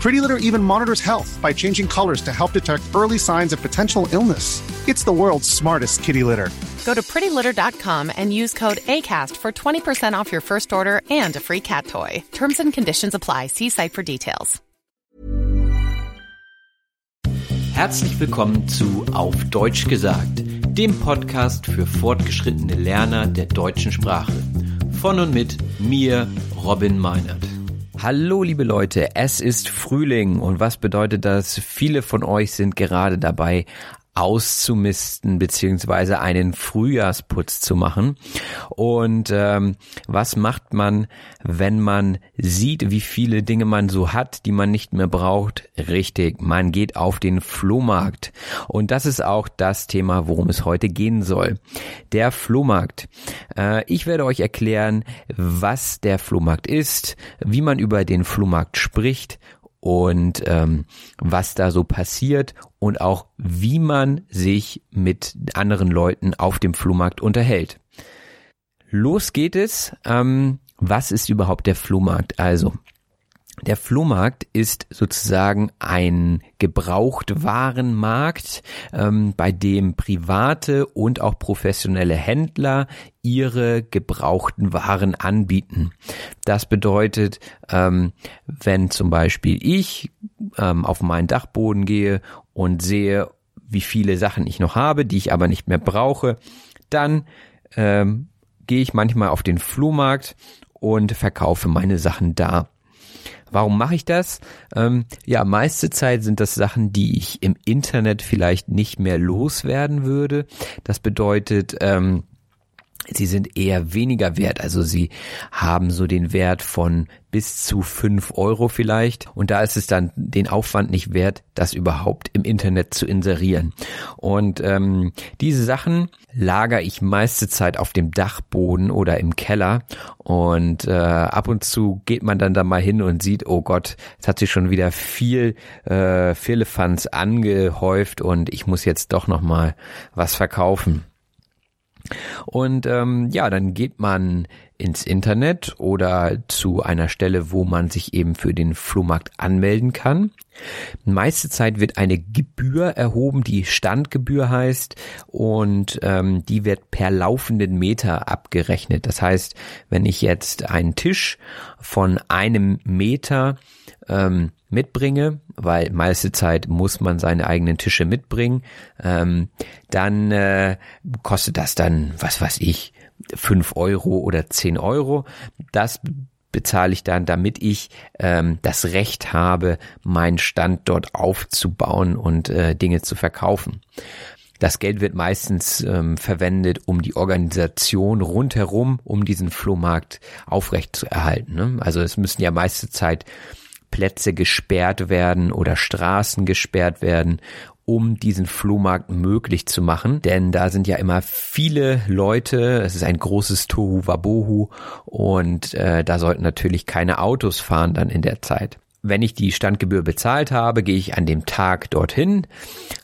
Pretty Litter even monitors health by changing colors to help detect early signs of potential illness. It's the world's smartest kitty litter. Go to prettylitter.com and use code ACAST for 20% off your first order and a free cat toy. Terms and conditions apply. See site for details. Herzlich willkommen zu Auf Deutsch gesagt, dem Podcast für fortgeschrittene Lerner der deutschen Sprache. Von und mit mir, Robin Meinert. Hallo liebe Leute, es ist Frühling und was bedeutet das? Viele von euch sind gerade dabei, auszumisten beziehungsweise einen Frühjahrsputz zu machen. Und ähm, was macht man, wenn man sieht, wie viele Dinge man so hat, die man nicht mehr braucht? Richtig, man geht auf den Flohmarkt. Und das ist auch das Thema, worum es heute gehen soll. Der Flohmarkt. Äh, ich werde euch erklären, was der Flohmarkt ist, wie man über den Flohmarkt spricht und ähm, was da so passiert und auch wie man sich mit anderen Leuten auf dem Flohmarkt unterhält. Los geht es. Ähm, was ist überhaupt der Flohmarkt? Also, der Flohmarkt ist sozusagen ein Gebrauchtwarenmarkt, ähm, bei dem private und auch professionelle Händler ihre gebrauchten Waren anbieten. Das bedeutet, ähm, wenn zum Beispiel ich ähm, auf meinen Dachboden gehe und sehe, wie viele Sachen ich noch habe, die ich aber nicht mehr brauche, dann ähm, gehe ich manchmal auf den Flohmarkt und verkaufe meine Sachen da. Warum mache ich das? Ähm, ja, meiste Zeit sind das Sachen, die ich im Internet vielleicht nicht mehr loswerden würde. Das bedeutet, ähm, sie sind eher weniger wert. Also sie haben so den Wert von bis zu fünf Euro vielleicht. Und da ist es dann den Aufwand nicht wert, das überhaupt im Internet zu inserieren. Und ähm, diese Sachen lagere ich meiste Zeit auf dem Dachboden oder im Keller. Und äh, ab und zu geht man dann da mal hin und sieht, oh Gott, es hat sich schon wieder viel äh, Firlefanz angehäuft und ich muss jetzt doch noch mal was verkaufen. Und ähm, ja, dann geht man ins Internet oder zu einer Stelle, wo man sich eben für den Flohmarkt anmelden kann. Meiste Zeit wird eine Gebühr erhoben, die Standgebühr heißt, und ähm, die wird per laufenden Meter abgerechnet. Das heißt, wenn ich jetzt einen Tisch von einem Meter ähm, mitbringe, weil meiste Zeit muss man seine eigenen Tische mitbringen, ähm, dann äh, kostet das dann, was weiß ich, fünf Euro oder zehn Euro. Das bezahle ich dann, damit ich ähm, das Recht habe, meinen Stand dort aufzubauen und äh, Dinge zu verkaufen. Das Geld wird meistens ähm, verwendet, um die Organisation rundherum, um diesen Flohmarkt aufrecht zu erhalten. Ne? Also es müssen ja meiste Zeit Plätze gesperrt werden oder Straßen gesperrt werden, um diesen Flohmarkt möglich zu machen. Denn da sind ja immer viele Leute, es ist ein großes Tohu Wabohu und äh, da sollten natürlich keine Autos fahren dann in der Zeit. Wenn ich die Standgebühr bezahlt habe, gehe ich an dem Tag dorthin.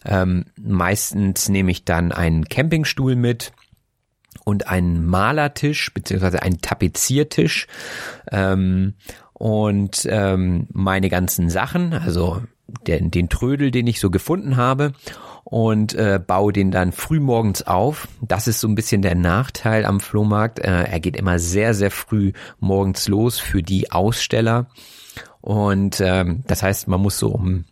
Ähm, meistens nehme ich dann einen Campingstuhl mit und einen Malertisch beziehungsweise einen Tapeziertisch. Ähm, und ähm, meine ganzen Sachen, also den, den Trödel, den ich so gefunden habe und äh, baue den dann frühmorgens auf. Das ist so ein bisschen der Nachteil am Flohmarkt. Äh, er geht immer sehr, sehr früh morgens los für die Aussteller. Und ähm, das heißt, man muss so um,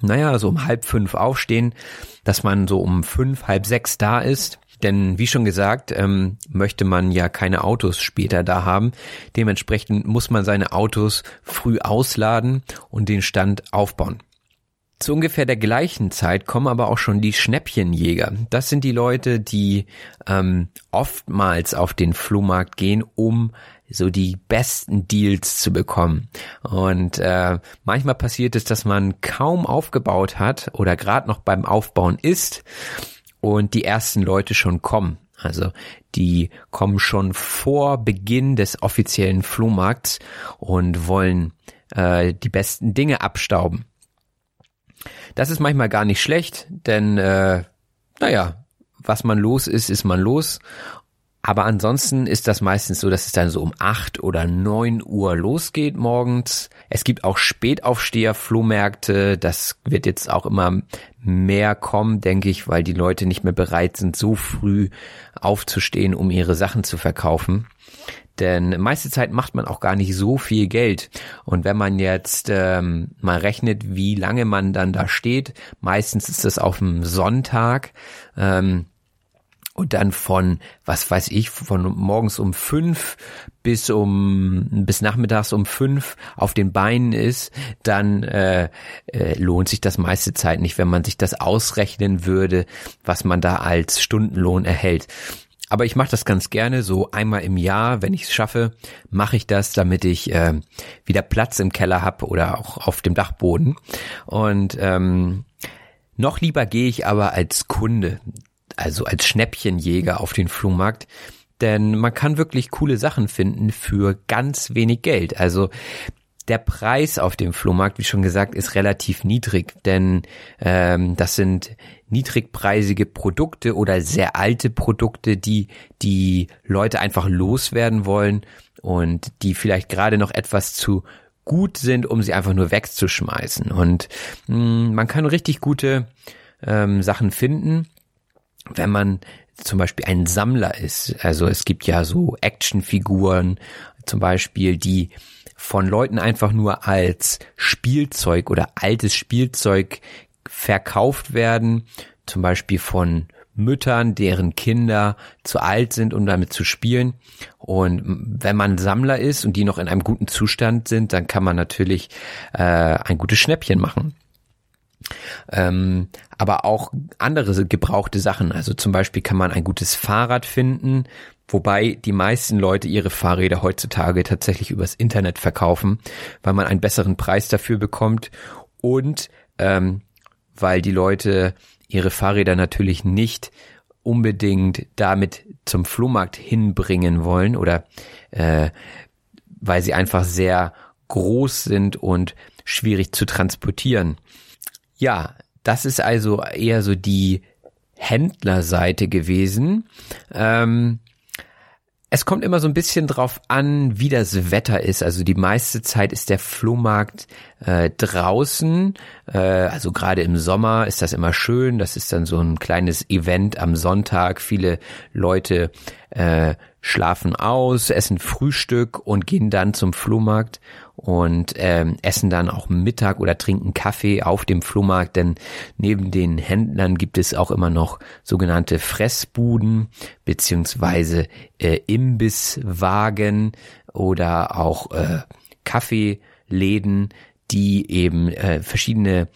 naja, so um halb fünf aufstehen, dass man so um fünf, halb sechs da ist. Denn wie schon gesagt, ähm, möchte man ja keine Autos später da haben. Dementsprechend muss man seine Autos früh ausladen und den Stand aufbauen. Zu ungefähr der gleichen Zeit kommen aber auch schon die Schnäppchenjäger. Das sind die Leute, die ähm, oftmals auf den Flohmarkt gehen, um so die besten Deals zu bekommen. Und äh, manchmal passiert es, dass man kaum aufgebaut hat oder gerade noch beim Aufbauen ist und die ersten Leute schon kommen. Also die kommen schon vor Beginn des offiziellen Flohmarkts und wollen äh, die besten Dinge abstauben. Das ist manchmal gar nicht schlecht, denn äh, naja, was man los ist, ist man los. Aber ansonsten ist das meistens so, dass es dann so um acht oder neun Uhr losgeht morgens. Es gibt auch Spätaufsteher, Flohmärkte. Das wird jetzt auch immer mehr kommen, denke ich, weil die Leute nicht mehr bereit sind, so früh aufzustehen, um ihre Sachen zu verkaufen. Denn meiste Zeit macht man auch gar nicht so viel Geld. Und wenn man jetzt ähm, mal rechnet, wie lange man dann da steht, meistens ist das auf dem Sonntag. Ähm, und dann von, was weiß ich, von morgens um fünf bis um bis nachmittags um fünf auf den Beinen ist, dann äh, äh, lohnt sich das meiste Zeit nicht, wenn man sich das ausrechnen würde, was man da als Stundenlohn erhält. Aber ich mache das ganz gerne, so einmal im Jahr, wenn ich es schaffe, mache ich das, damit ich äh, wieder Platz im Keller habe oder auch auf dem Dachboden. Und ähm, noch lieber gehe ich aber als Kunde, also als Schnäppchenjäger auf den Flohmarkt, denn man kann wirklich coole Sachen finden für ganz wenig Geld. Also der Preis auf dem Flohmarkt, wie schon gesagt, ist relativ niedrig, denn ähm, das sind niedrigpreisige Produkte oder sehr alte Produkte, die die Leute einfach loswerden wollen und die vielleicht gerade noch etwas zu gut sind, um sie einfach nur wegzuschmeißen. Und mh, hm, man kann richtig gute ähm, Sachen finden, wenn man zum Beispiel ein Sammler ist. Also es gibt ja so Actionfiguren zum Beispiel, die von Leuten einfach nur als Spielzeug oder altes Spielzeug verkauft werden, zum Beispiel von Müttern, deren Kinder zu alt sind, um damit zu spielen. Und wenn man Sammler ist und die noch in einem guten Zustand sind, dann kann man natürlich äh, ein gutes Schnäppchen machen. Ähm, aber auch andere gebrauchte Sachen. Also zum Beispiel kann man ein gutes Fahrrad finden, wobei die meisten Leute ihre Fahrräder heutzutage tatsächlich übers Internet verkaufen, weil man einen besseren Preis dafür bekommt und ähm, weil die Leute ihre Fahrräder natürlich nicht unbedingt damit zum Flohmarkt hinbringen wollen oder äh, weil sie einfach sehr groß sind und schwierig zu transportieren. Ja, das ist also eher so die Händlerseite gewesen. Ähm, es kommt immer so ein bisschen drauf an, wie das Wetter ist. Also die meiste Zeit ist der Flohmarkt äh, draußen. Äh, also gerade im Sommer ist das immer schön. Das ist dann so ein kleines Event am Sonntag. Viele Leute äh, schlafen aus, essen Frühstück und gehen dann zum Flohmarkt und ähm, essen dann auch Mittag oder trinken Kaffee auf dem Flohmarkt, denn neben den Händlern gibt es auch immer noch sogenannte Fressbuden beziehungsweise äh, Imbisswagen oder auch äh, Kaffeeläden, die eben äh, verschiedene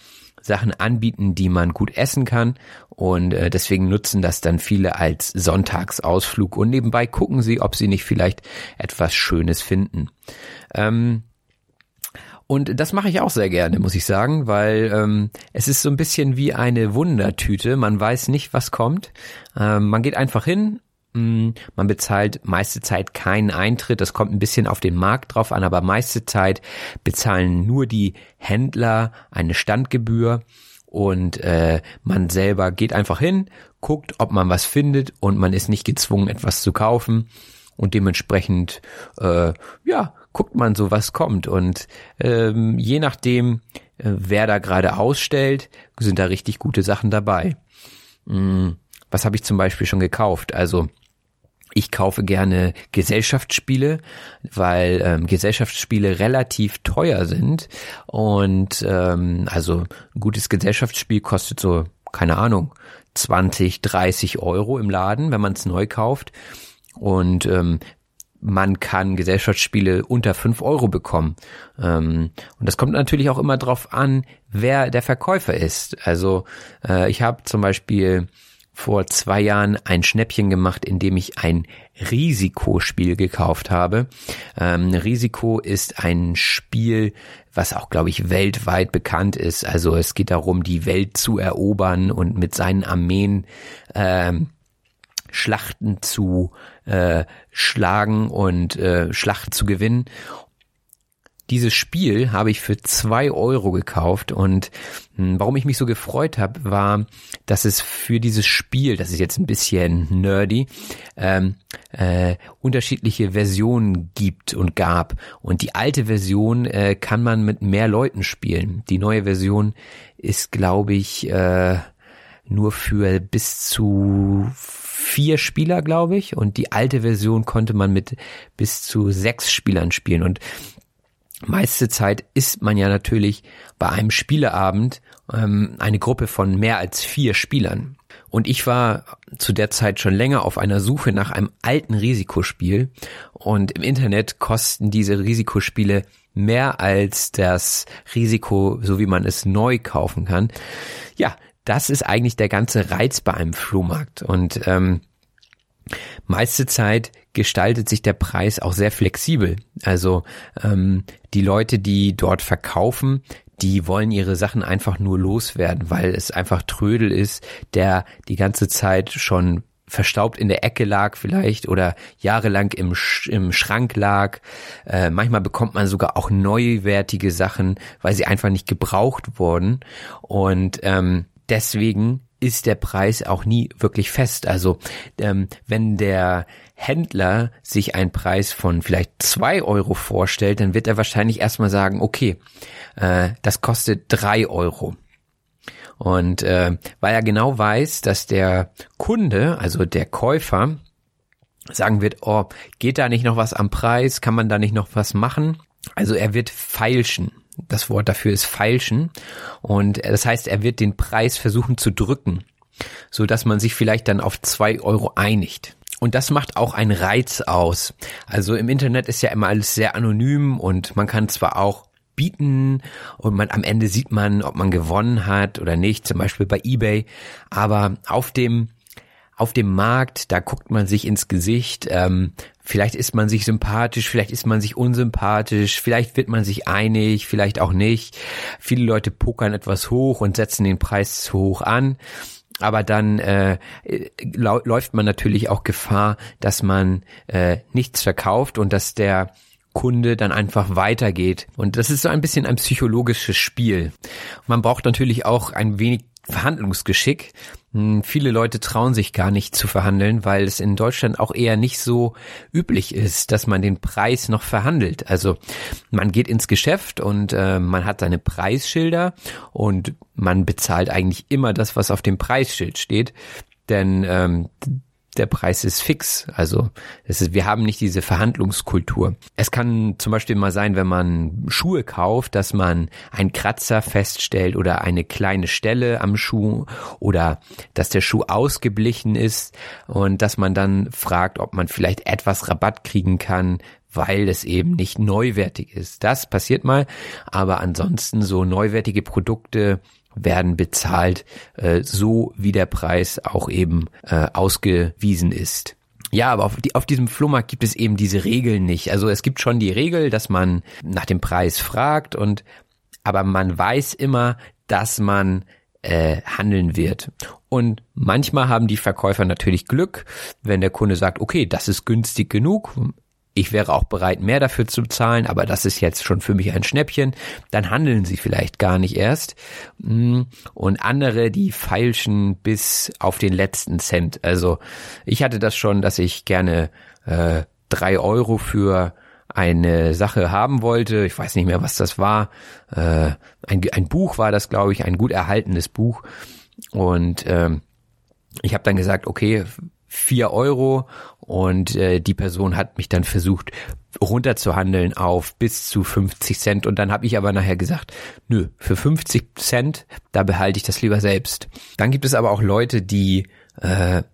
Sachen anbieten, die man gut essen kann. Und äh, deswegen nutzen das dann viele als Sonntagsausflug und nebenbei gucken sie, ob sie nicht vielleicht etwas Schönes finden. Ähm, und das mache ich auch sehr gerne, muss ich sagen, weil ähm, es ist so ein bisschen wie eine Wundertüte. Man weiß nicht, was kommt. Ähm, man geht einfach hin, mm, man bezahlt meiste Zeit keinen Eintritt. Das kommt ein bisschen auf den Markt drauf an, aber meiste Zeit bezahlen nur die Händler eine Standgebühr und äh, man selber geht einfach hin, guckt, ob man was findet und man ist nicht gezwungen, etwas zu kaufen und dementsprechend äh, ja guckt man so, was kommt. Und ähm, je nachdem, äh, wer da gerade ausstellt, sind da richtig gute Sachen dabei. Hm, was habe ich zum Beispiel schon gekauft? Also ich kaufe gerne Gesellschaftsspiele, weil ähm, Gesellschaftsspiele relativ teuer sind und ähm, also ein gutes Gesellschaftsspiel kostet so keine Ahnung 20, 30 Euro im Laden, wenn man es neu kauft und ähm, man kann Gesellschaftsspiele unter fünf Euro bekommen. Ähm, und das kommt natürlich auch immer drauf an, wer der Verkäufer ist. Also äh, ich habe zum Beispiel vor zwei Jahren ein Schnäppchen gemacht, indem ich ein Risikospiel gekauft habe. Ähm, Risiko ist ein Spiel, was auch, glaube ich, weltweit bekannt ist. Also es geht darum, die Welt zu erobern und mit seinen Armeen ähm, Schlachten zu äh, schlagen und äh, Schlachten zu gewinnen. Dieses Spiel habe ich für zwei Euro gekauft und mh, hm, warum ich mich so gefreut habe, war, dass es für dieses Spiel, das ist jetzt ein bisschen nerdy, ähm, äh, unterschiedliche Versionen gibt und gab. Und die alte Version äh, kann man mit mehr Leuten spielen. Die neue Version ist, glaube ich, äh, nur für bis zu vier Spieler, glaube ich. Und die alte Version konnte man mit bis zu sechs Spielern spielen. Und meiste Zeit ist man ja natürlich bei einem Spieleabend ähm, eine Gruppe von mehr als vier Spielern. Und ich war zu der Zeit schon länger auf einer Suche nach einem alten Risikospiel. Und im Internet kosten diese Risikospiele mehr als das Risiko, so wie man es neu kaufen kann. Ja, das ist eigentlich der ganze Reiz bei einem Flohmarkt. Und ähm, meiste Zeit gestaltet sich der Preis auch sehr flexibel. Also ähm, die Leute, die dort verkaufen, die wollen ihre Sachen einfach nur loswerden, weil es einfach Trödel ist, der die ganze Zeit schon verstaubt in der Ecke lag vielleicht oder jahrelang im, Sch im Schrank lag. Äh, manchmal bekommt man sogar auch neuwertige Sachen, weil sie einfach nicht gebraucht wurden. Und ähm, deswegen ist der Preis auch nie wirklich fest. Also ähm, wenn der Händler sich einen Preis von vielleicht zwei Euro vorstellt, dann wird er wahrscheinlich erstmal sagen, okay, äh, das kostet drei Euro. Und äh, weil er genau weiß, dass der Kunde, also der Käufer, sagen wird, oh, geht da nicht noch was am Preis? Kann man da nicht noch was machen? Also er wird feilschen das Wort dafür ist feilschen. Und das heißt, er wird den Preis versuchen zu drücken, so dass man sich vielleicht dann auf zwei Euro einigt. Und das macht auch einen Reiz aus. Also im Internet ist ja immer alles sehr anonym und man kann zwar auch bieten und man am Ende sieht man, ob man gewonnen hat oder nicht, zum Beispiel bei eBay. Aber auf dem auf dem Markt, da guckt man sich ins Gesicht, ähm, vielleicht ist man sich sympathisch, vielleicht ist man sich unsympathisch, vielleicht wird man sich einig, vielleicht auch nicht. Viele Leute pokern etwas hoch und setzen den Preis zu hoch an. Aber dann äh, läuft man natürlich auch Gefahr, dass man äh, nichts verkauft und dass der Kunde dann einfach weitergeht. Und das ist so ein bisschen ein psychologisches Spiel. Man braucht natürlich auch ein wenig Verhandlungsgeschick. Hm, viele Leute trauen sich gar nicht zu verhandeln, weil es in Deutschland auch eher nicht so üblich ist, dass man den Preis noch verhandelt. Also man geht ins Geschäft und äh, man hat seine Preisschilder und man bezahlt eigentlich immer das, was auf dem Preisschild steht. Denn ähm, der Preis ist fix. Also es ist, wir haben nicht diese Verhandlungskultur. Es kann zum Beispiel mal sein, wenn man Schuhe kauft, dass man einen Kratzer feststellt oder eine kleine Stelle am Schuh oder dass der Schuh ausgeblichen ist und dass man dann fragt, ob man vielleicht etwas Rabatt kriegen kann, weil es eben nicht neuwertig ist. Das passiert mal, aber ansonsten so neuwertige Produkte werden bezahlt, äh, so wie der Preis auch eben äh, ausgewiesen ist. Ja, aber auf, die, auf diesem Flohmarkt gibt es eben diese Regeln nicht. Also es gibt schon die Regel, dass man nach dem Preis fragt und aber man weiß immer, dass man äh, handeln wird. Und manchmal haben die Verkäufer natürlich Glück, wenn der Kunde sagt, okay, das ist günstig genug, ich wäre auch bereit, mehr dafür zu zahlen, aber das ist jetzt schon für mich ein Schnäppchen, dann handeln sie vielleicht gar nicht erst. Mm, und andere, die feilschen bis auf den letzten Cent. Also ich hatte das schon, dass ich gerne äh, drei Euro für eine Sache haben wollte. Ich weiß nicht mehr, was das war. Äh, ein, ein Buch war das, glaube ich, ein gut erhaltenes Buch. Und ähm, ich habe dann gesagt, okay, vier Euro und äh, die Person hat mich dann versucht runterzuhandeln auf bis zu 50 Cent und dann habe ich aber nachher gesagt, nö, für 50 Cent, da behalte ich das lieber selbst. Dann gibt es aber auch Leute, die äh,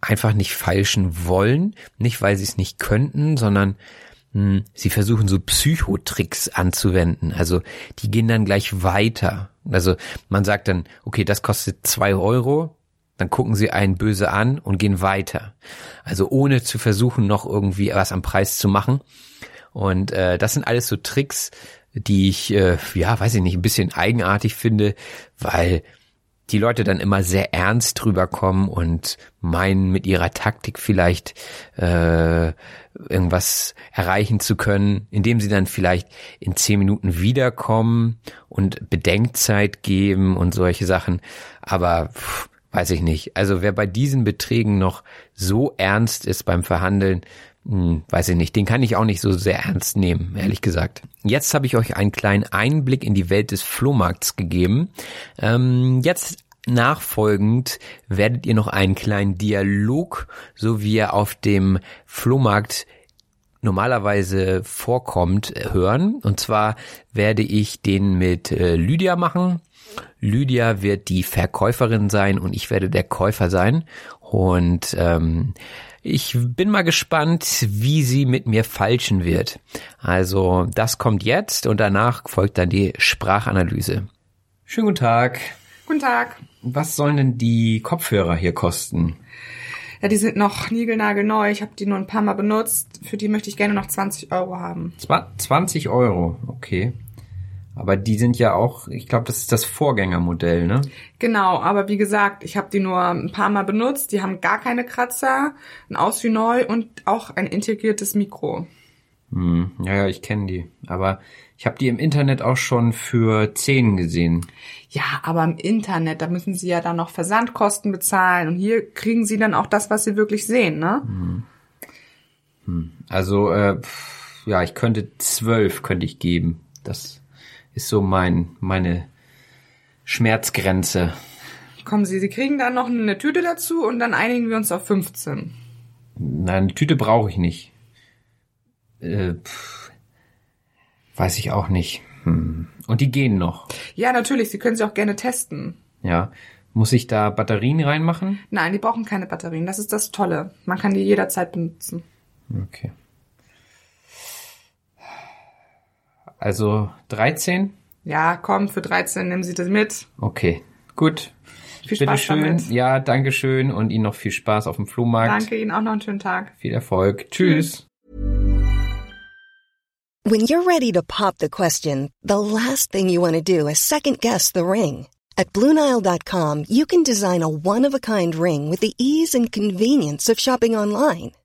einfach nicht falschen wollen, nicht weil sie es nicht könnten, sondern mh, hm, sie versuchen so Psychotricks anzuwenden. Also die gehen dann gleich weiter. Also man sagt dann, okay, das kostet zwei Euro, dann gucken sie einen böse an und gehen weiter. Also ohne zu versuchen, noch irgendwie was am Preis zu machen. Und äh, das sind alles so Tricks, die ich, äh, ja, weiß ich nicht, ein bisschen eigenartig finde, weil die Leute dann immer sehr ernst drüber kommen und meinen, mit ihrer Taktik vielleicht äh, irgendwas erreichen zu können, indem sie dann vielleicht in zehn Minuten wiederkommen und Bedenkzeit geben und solche Sachen. Aber pff, weiß ich nicht. Also wer bei diesen Beträgen noch so ernst ist beim Verhandeln, hm, weiß ich nicht, den kann ich auch nicht so sehr ernst nehmen, ehrlich gesagt. Jetzt habe ich euch einen kleinen Einblick in die Welt des Flohmarkts gegeben. Ähm, jetzt nachfolgend werdet ihr noch einen kleinen Dialog, so wie er auf dem Flohmarkt normalerweise vorkommt, hören. Und zwar werde ich den mit äh, Lydia machen. Lydia wird die Verkäuferin sein und ich werde der Käufer sein. Und ähm, ich bin mal gespannt, wie sie mit mir falschen wird. Also das kommt jetzt und danach folgt dann die Sprachanalyse. Schönen guten Tag. Guten Tag. Was sollen denn die Kopfhörer hier kosten? Ja, die sind noch niegelnagelneu. Ich habe die nur ein paar Mal benutzt. Für die möchte ich gerne noch 20 Euro haben. 20 Euro, okay. Aber die sind ja auch, ich glaube, das ist das Vorgängermodell, ne? Genau, aber wie gesagt, ich habe die nur ein paar Mal benutzt. Die haben gar keine Kratzer, ein Aus wie neu und auch ein integriertes Mikro. Hm, ja, ja, ich kenne die. Aber ich habe die im Internet auch schon für 10 gesehen. Ja, aber im Internet, da müssen sie ja dann noch Versandkosten bezahlen und hier kriegen sie dann auch das, was sie wirklich sehen, ne? Hm. Hm. Also, äh, ja, ich könnte zwölf könnte ich geben. Das ist so mein, meine Schmerzgrenze. Kommen Sie, Sie kriegen dann noch eine Tüte dazu und dann einigen wir uns auf 15. Nein, eine Tüte brauche ich nicht. Äh, pff, weiß ich auch nicht. Hm. Und die gehen noch. Ja, natürlich. Sie können sie auch gerne testen. Ja. Muss ich da Batterien reinmachen? Nein, die brauchen keine Batterien. Das ist das Tolle. Man kann die jederzeit benutzen. Okay. Also 13? Ja, komm, für 13 nehmen Sie das mit. Okay, gut. Viel Spaß schön. damit. Ja, danke schön und Ihnen noch viel Spaß auf dem Flohmarkt. Danke Ihnen auch noch einen schönen Tag. Viel Erfolg. Tschüss. When you're ready to pop the question, the last thing you want to do is second guess the ring. At BlueNile.com you can design a one-of-a-kind ring with the ease and convenience of shopping online.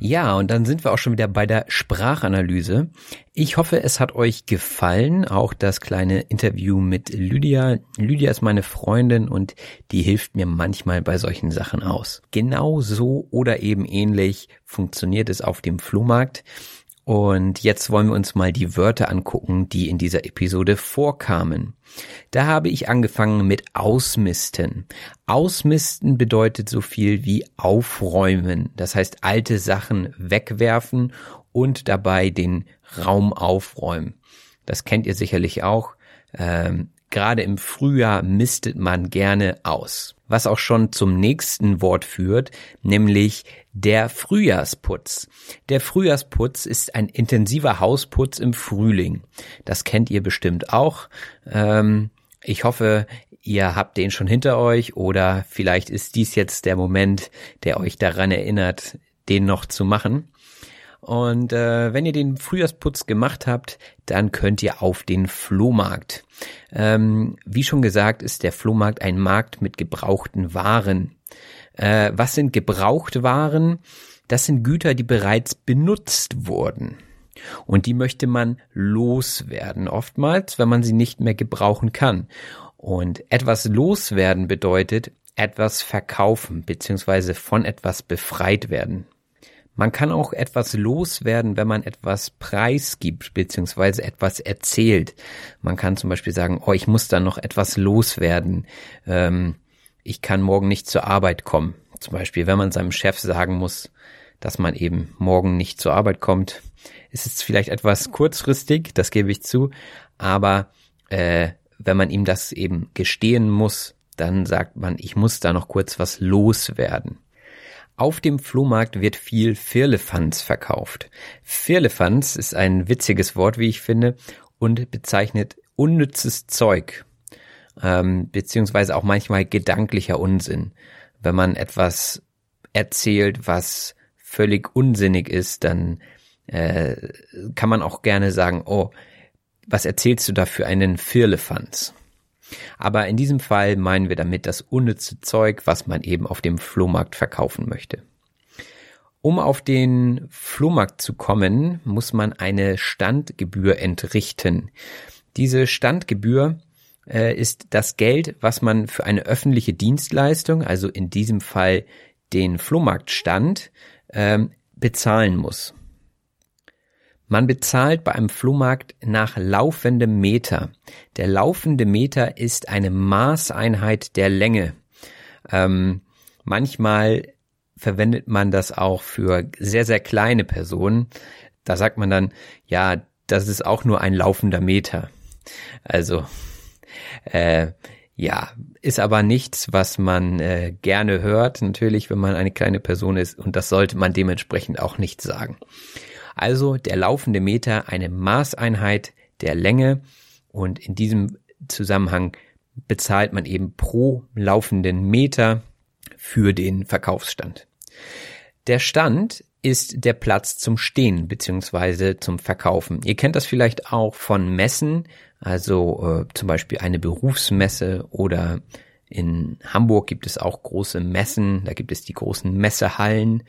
Ja, und dann sind wir auch schon wieder bei der Sprachanalyse. Ich hoffe, es hat euch gefallen, auch das kleine Interview mit Lydia. Lydia ist meine Freundin und die hilft mir manchmal bei solchen Sachen aus. Genau so oder eben ähnlich funktioniert es auf dem Flohmarkt. Und jetzt wollen wir uns mal die Wörter angucken, die in dieser Episode vorkamen. Da habe ich angefangen mit ausmisten. Ausmisten bedeutet so viel wie aufräumen. Das heißt alte Sachen wegwerfen und dabei den Raum aufräumen. Das kennt ihr sicherlich auch. Ähm, gerade im Frühjahr mistet man gerne aus. Was auch schon zum nächsten Wort führt, nämlich der Frühjahrsputz. Der Frühjahrsputz ist ein intensiver Hausputz im Frühling. Das kennt ihr bestimmt auch. Ähm, ich hoffe, ihr habt den schon hinter euch oder vielleicht ist dies jetzt der Moment, der euch daran erinnert, den noch zu machen. Und äh, wenn ihr den Frühjahrsputz gemacht habt, dann könnt ihr auf den Flohmarkt. Ähm, wie schon gesagt, ist der Flohmarkt ein Markt mit gebrauchten Waren. Äh, was sind gebrauchte Waren? Das sind Güter, die bereits benutzt wurden. Und die möchte man loswerden, oftmals, wenn man sie nicht mehr gebrauchen kann. Und etwas loswerden bedeutet etwas verkaufen, beziehungsweise von etwas befreit werden. Man kann auch etwas loswerden, wenn man etwas preisgibt beziehungsweise etwas erzählt. Man kann zum Beispiel sagen, oh, ich muss da noch etwas loswerden. Ähm, ich kann morgen nicht zur Arbeit kommen. Zum Beispiel, wenn man seinem Chef sagen muss, dass man eben morgen nicht zur Arbeit kommt, ist es vielleicht etwas kurzfristig, das gebe ich zu, aber äh, wenn man ihm das eben gestehen muss, dann sagt man, ich muss da noch kurz was loswerden. Auf dem Flohmarkt wird viel Firlefanz verkauft. Firlefanz ist ein witziges Wort, wie ich finde, und bezeichnet unnützes Zeug, ähm, beziehungsweise auch manchmal gedanklicher Unsinn. Wenn man etwas erzählt, was völlig unsinnig ist, dann äh, kann man auch gerne sagen, oh, was erzählst du da für einen Firlefanz? Aber in diesem Fall meinen wir damit das unnütze Zeug, was man eben auf dem Flohmarkt verkaufen möchte. Um auf den Flohmarkt zu kommen, muss man eine Standgebühr entrichten. Diese Standgebühr äh, ist das Geld, was man für eine öffentliche Dienstleistung, also in diesem Fall den Flohmarktstand, äh, bezahlen muss. Man bezahlt bei einem Flohmarkt nach laufendem Meter. Der laufende Meter ist eine Maßeinheit der Länge. Ähm, manchmal verwendet man das auch für sehr, sehr kleine Personen. Da sagt man dann, ja, das ist auch nur ein laufender Meter. Also, äh, ja, ist aber nichts, was man äh, gerne hört, natürlich, wenn man eine kleine Person ist, und das sollte man dementsprechend auch nicht sagen. Also der laufende Meter eine Maßeinheit der Länge und in diesem Zusammenhang bezahlt man eben pro laufenden Meter für den Verkaufsstand. Der Stand ist der Platz zum Stehen beziehungsweise zum Verkaufen. Ihr kennt das vielleicht auch von Messen, also äh, zum Beispiel eine Berufsmesse oder in Hamburg gibt es auch große Messen, da gibt es die großen Messehallen.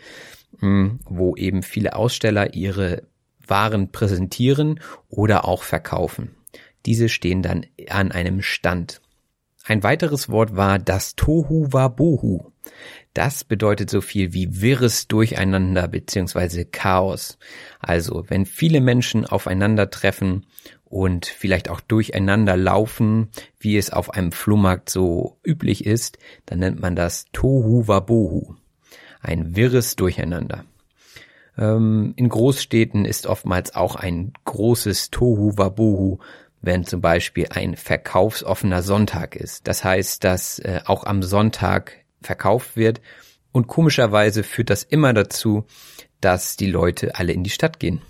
Hm, wo eben viele Aussteller ihre Waren präsentieren oder auch verkaufen. Diese stehen dann an einem Stand. Ein weiteres Wort war das Tohu Wabohu. Das bedeutet so viel wie wirres Durcheinander beziehungsweise Chaos. Also, wenn viele Menschen aufeinandertreffen und vielleicht auch durcheinander laufen, wie es auf einem Flohmarkt so üblich ist, dann nennt man das Tohu Wabohu ein wirres Durcheinander. Ähm, in Großstädten ist oftmals auch ein großes Tohu Wabohu, wenn zum Beispiel ein verkaufsoffener Sonntag ist. Das heißt, dass äh, auch am Sonntag verkauft wird und komischerweise führt das immer dazu, dass die Leute alle in die Stadt gehen.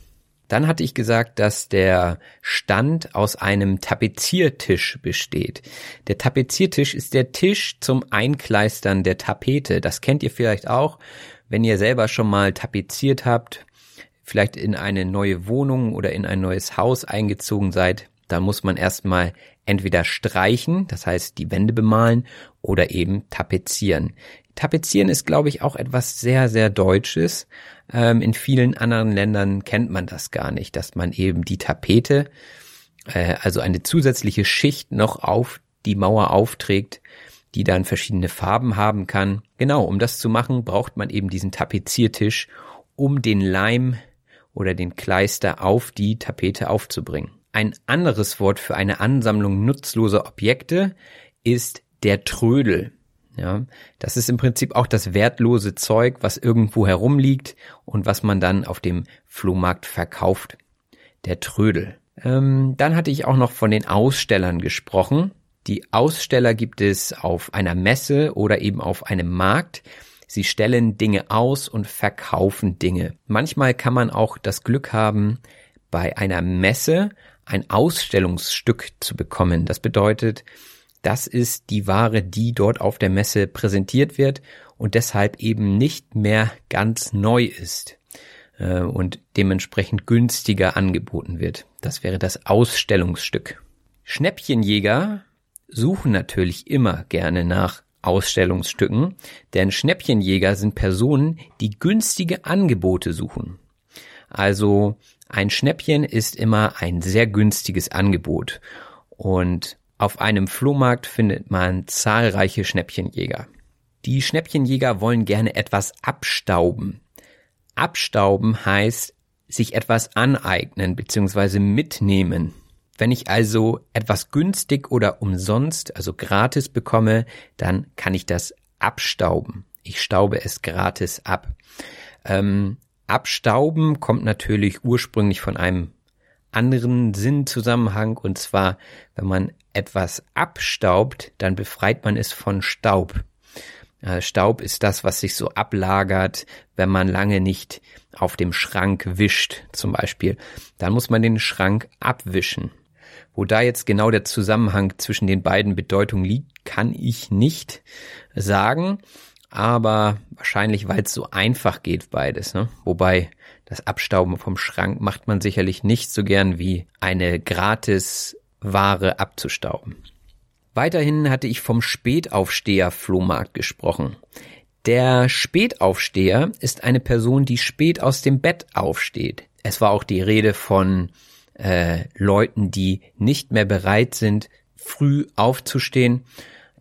Dann hatte ich gesagt, dass der Stand aus einem Tapeziertisch besteht. Der Tapeziertisch ist der Tisch zum Einkleistern der Tapete. Das kennt ihr vielleicht auch, wenn ihr selber schon mal tapeziert habt, vielleicht in eine neue Wohnung oder in ein neues Haus eingezogen seid. Da muss man erstmal entweder streichen, das heißt die Wände bemalen, oder eben tapezieren. Tapezieren ist, glaube ich, auch etwas sehr, sehr Deutsches. Ähm, in vielen anderen Ländern kennt man das gar nicht, dass man eben die Tapete, äh, also eine zusätzliche Schicht noch auf die Mauer aufträgt, die dann verschiedene Farben haben kann. Genau, um das zu machen, braucht man eben diesen Tapeziertisch, um den Leim oder den Kleister auf die Tapete aufzubringen. Ein anderes Wort für eine Ansammlung nutzloser Objekte ist der Trödel. Ja, das ist im Prinzip auch das wertlose Zeug, was irgendwo herumliegt und was man dann auf dem Flohmarkt verkauft. Der Trödel. Ähm, dann hatte ich auch noch von den Ausstellern gesprochen. Die Aussteller gibt es auf einer Messe oder eben auf einem Markt. Sie stellen Dinge aus und verkaufen Dinge. Manchmal kann man auch das Glück haben, bei einer Messe ein Ausstellungsstück zu bekommen. Das bedeutet, das ist die Ware, die dort auf der Messe präsentiert wird und deshalb eben nicht mehr ganz neu ist äh, und dementsprechend günstiger angeboten wird. Das wäre das Ausstellungsstück. Schnäppchenjäger suchen natürlich immer gerne nach Ausstellungsstücken, denn Schnäppchenjäger sind Personen, die günstige Angebote suchen. Also ein Schnäppchen ist immer ein sehr günstiges Angebot und auf einem Flohmarkt findet man zahlreiche Schnäppchenjäger. Die Schnäppchenjäger wollen gerne etwas abstauben. Abstauben heißt sich etwas aneignen bzw. mitnehmen. Wenn ich also etwas günstig oder umsonst, also gratis bekomme, dann kann ich das abstauben. Ich staube es gratis ab. Ähm, abstauben kommt natürlich ursprünglich von einem anderen Sinnzusammenhang und zwar, wenn man etwas abstaubt, dann befreit man es von Staub. Staub ist das, was sich so ablagert, wenn man lange nicht auf dem Schrank wischt, zum Beispiel. Dann muss man den Schrank abwischen. Wo da jetzt genau der Zusammenhang zwischen den beiden Bedeutungen liegt, kann ich nicht sagen, aber wahrscheinlich, weil es so einfach geht beides. Ne? Wobei das Abstauben vom Schrank macht man sicherlich nicht so gern wie eine gratis Ware abzustauben. Weiterhin hatte ich vom Spätaufsteher Flohmarkt gesprochen. Der Spätaufsteher ist eine Person, die spät aus dem Bett aufsteht. Es war auch die Rede von äh, Leuten, die nicht mehr bereit sind, früh aufzustehen.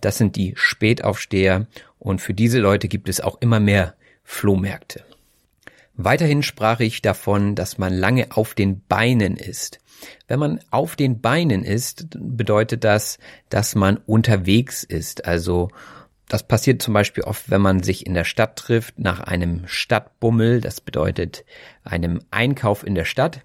Das sind die Spätaufsteher und für diese Leute gibt es auch immer mehr Flohmärkte. Weiterhin sprach ich davon, dass man lange auf den Beinen ist. Wenn man auf den Beinen ist, bedeutet das, dass man unterwegs ist. Also das passiert zum Beispiel oft, wenn man sich in der Stadt trifft, nach einem Stadtbummel, das bedeutet einem Einkauf in der Stadt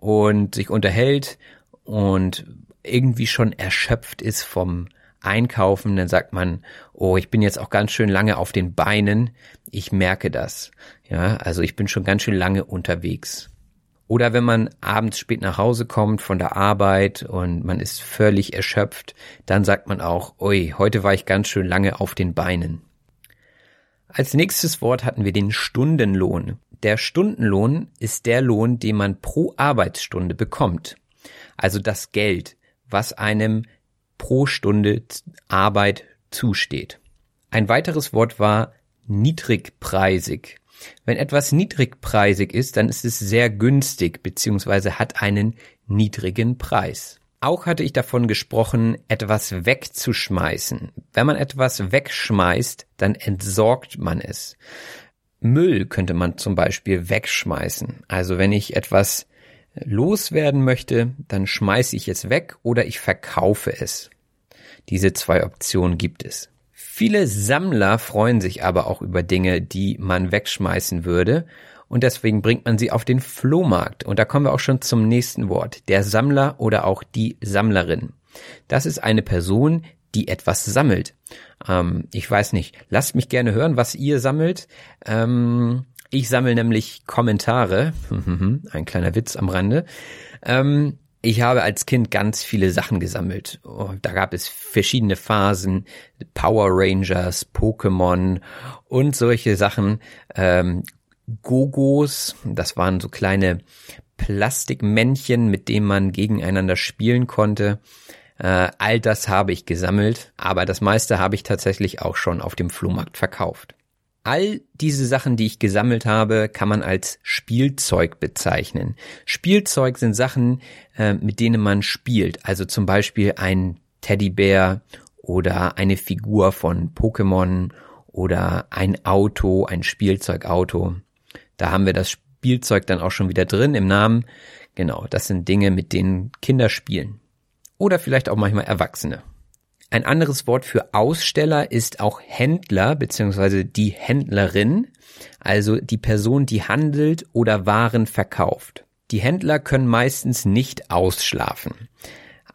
und sich unterhält und irgendwie schon erschöpft ist vom Einkaufen, dann sagt man, oh, ich bin jetzt auch ganz schön lange auf den Beinen, ich merke das. Ja, also ich bin schon ganz schön lange unterwegs. Oder wenn man abends spät nach Hause kommt von der Arbeit und man ist völlig erschöpft, dann sagt man auch, ui, heute war ich ganz schön lange auf den Beinen. Als nächstes Wort hatten wir den Stundenlohn. Der Stundenlohn ist der Lohn, den man pro Arbeitsstunde bekommt. Also das Geld, was einem pro Stunde Arbeit zusteht. Ein weiteres Wort war niedrigpreisig. Wenn etwas niedrigpreisig ist, dann ist es sehr günstig bzw. hat einen niedrigen Preis. Auch hatte ich davon gesprochen, etwas wegzuschmeißen. Wenn man etwas wegschmeißt, dann entsorgt man es. Müll könnte man zum Beispiel wegschmeißen. Also wenn ich etwas loswerden möchte, dann schmeiße ich es weg oder ich verkaufe es. Diese zwei Optionen gibt es. Viele Sammler freuen sich aber auch über Dinge, die man wegschmeißen würde. Und deswegen bringt man sie auf den Flohmarkt. Und da kommen wir auch schon zum nächsten Wort. Der Sammler oder auch die Sammlerin. Das ist eine Person, die etwas sammelt. Ähm, ich weiß nicht, lasst mich gerne hören, was ihr sammelt. Ähm, ich sammle nämlich Kommentare. Ein kleiner Witz am Rande. Ähm, ich habe als Kind ganz viele Sachen gesammelt. Oh, da gab es verschiedene Phasen, Power Rangers, Pokémon und solche Sachen. Ähm, Gogos, das waren so kleine Plastikmännchen, mit denen man gegeneinander spielen konnte. Äh, all das habe ich gesammelt, aber das meiste habe ich tatsächlich auch schon auf dem Flohmarkt verkauft. All diese Sachen, die ich gesammelt habe, kann man als Spielzeug bezeichnen. Spielzeug sind Sachen, äh, mit denen man spielt. Also zum Beispiel ein Teddybär oder eine Figur von Pokémon oder ein Auto, ein Spielzeugauto. Da haben wir das Spielzeug dann auch schon wieder drin im Namen. Genau, das sind Dinge, mit denen Kinder spielen oder vielleicht auch manchmal Erwachsene. Ein anderes Wort für Aussteller ist auch Händler bzw. die Händlerin, also die Person, die handelt oder Waren verkauft. Die Händler können meistens nicht ausschlafen.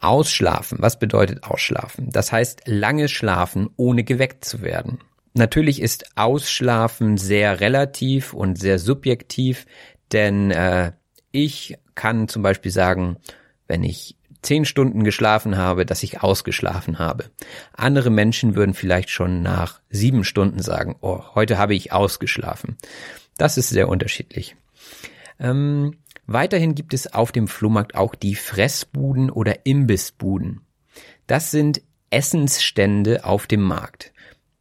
Ausschlafen. Was bedeutet Ausschlafen? Das heißt lange schlafen, ohne geweckt zu werden. Natürlich ist Ausschlafen sehr relativ und sehr subjektiv, denn äh, ich kann zum Beispiel sagen, wenn ich zehn Stunden geschlafen habe, dass ich ausgeschlafen habe. Andere Menschen würden vielleicht schon nach sieben Stunden sagen, oh, heute habe ich ausgeschlafen. Das ist sehr unterschiedlich. Ähm, weiterhin gibt es auf dem Flohmarkt auch die Fressbuden oder Imbissbuden. Das sind Essensstände auf dem Markt.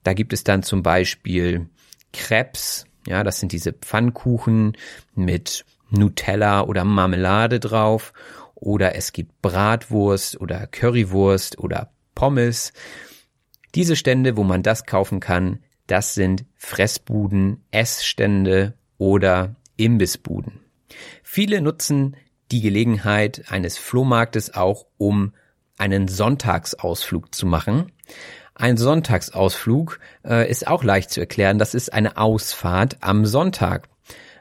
Da gibt es dann zum Beispiel Krebs, ja, das sind diese Pfannkuchen mit Nutella oder Marmelade drauf oder es gibt Bratwurst oder Currywurst oder Pommes. Diese Stände, wo man das kaufen kann, das sind Fressbuden, Essstände oder Imbissbuden. Viele nutzen die Gelegenheit eines Flohmarktes auch, um einen Sonntagsausflug zu machen. Ein Sonntagsausflug äh, ist auch leicht zu erklären. Das ist eine Ausfahrt am Sonntag.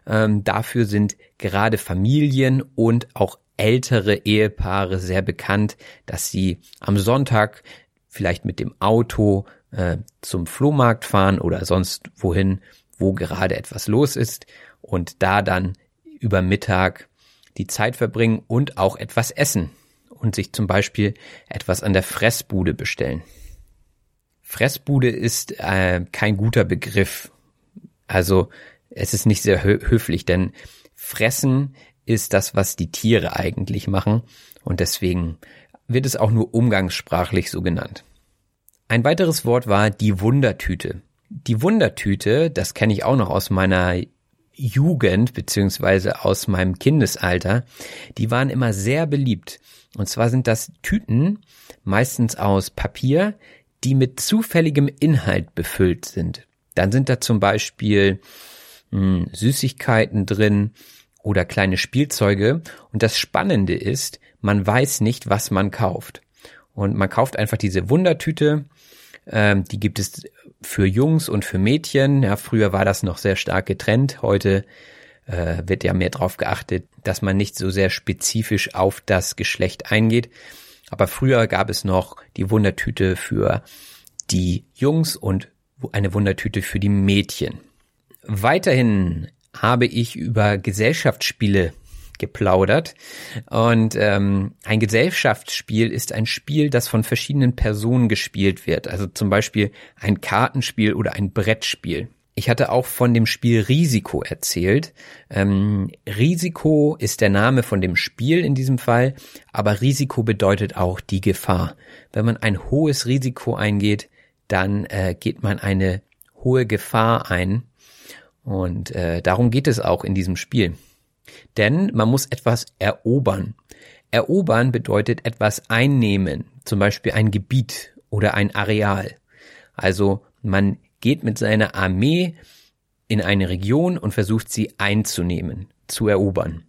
Ähm, dafür sind gerade Familien und auch ältere Ehepaare sehr bekannt, dass sie am Sonntag vielleicht mit dem Auto äh, zum Flohmarkt fahren oder sonst wohin, wo gerade etwas los ist und da dann über Mittag die Zeit verbringen und auch etwas essen und sich zum Beispiel etwas an der Fressbude bestellen. Fressbude ist äh, kein guter Begriff. Also es ist nicht sehr höflich, denn Fressen ist das, was die Tiere eigentlich machen und deswegen wird es auch nur umgangssprachlich so genannt. Ein weiteres Wort war die Wundertüte. Die Wundertüte, das kenne ich auch noch aus meiner Jugend beziehungsweise aus meinem Kindesalter, die waren immer sehr beliebt. Und zwar sind das Tüten, meistens aus Papier, die mit zufälligem Inhalt befüllt sind. Dann sind da zum Beispiel mh, hm, Süßigkeiten drin oder kleine Spielzeuge. Und das Spannende ist, man weiß nicht, was man kauft. Und man kauft einfach diese Wundertüte. Ähm, die gibt es für Jungs und für Mädchen. Ja, früher war das noch sehr stark getrennt. Heute äh, wird ja mehr darauf geachtet, dass man nicht so sehr spezifisch auf das Geschlecht eingeht. Aber früher gab es noch die Wundertüte für die Jungs und eine Wundertüte für die Mädchen. Weiterhin habe ich über Gesellschaftsspiele geplaudert. Und ähm, ein Gesellschaftsspiel ist ein Spiel, das von verschiedenen Personen gespielt wird. Also zum Beispiel ein Kartenspiel oder ein Brettspiel. Ich hatte auch von dem Spiel Risiko erzählt. Ähm, Risiko ist der Name von dem Spiel in diesem Fall, aber Risiko bedeutet auch die Gefahr. Wenn man ein hohes Risiko eingeht, dann äh, geht man eine hohe Gefahr ein. Und äh, darum geht es auch in diesem Spiel. Denn man muss etwas erobern. Erobern bedeutet etwas einnehmen, zum Beispiel ein Gebiet oder ein Areal. Also man geht mit seiner Armee in eine Region und versucht sie einzunehmen, zu erobern.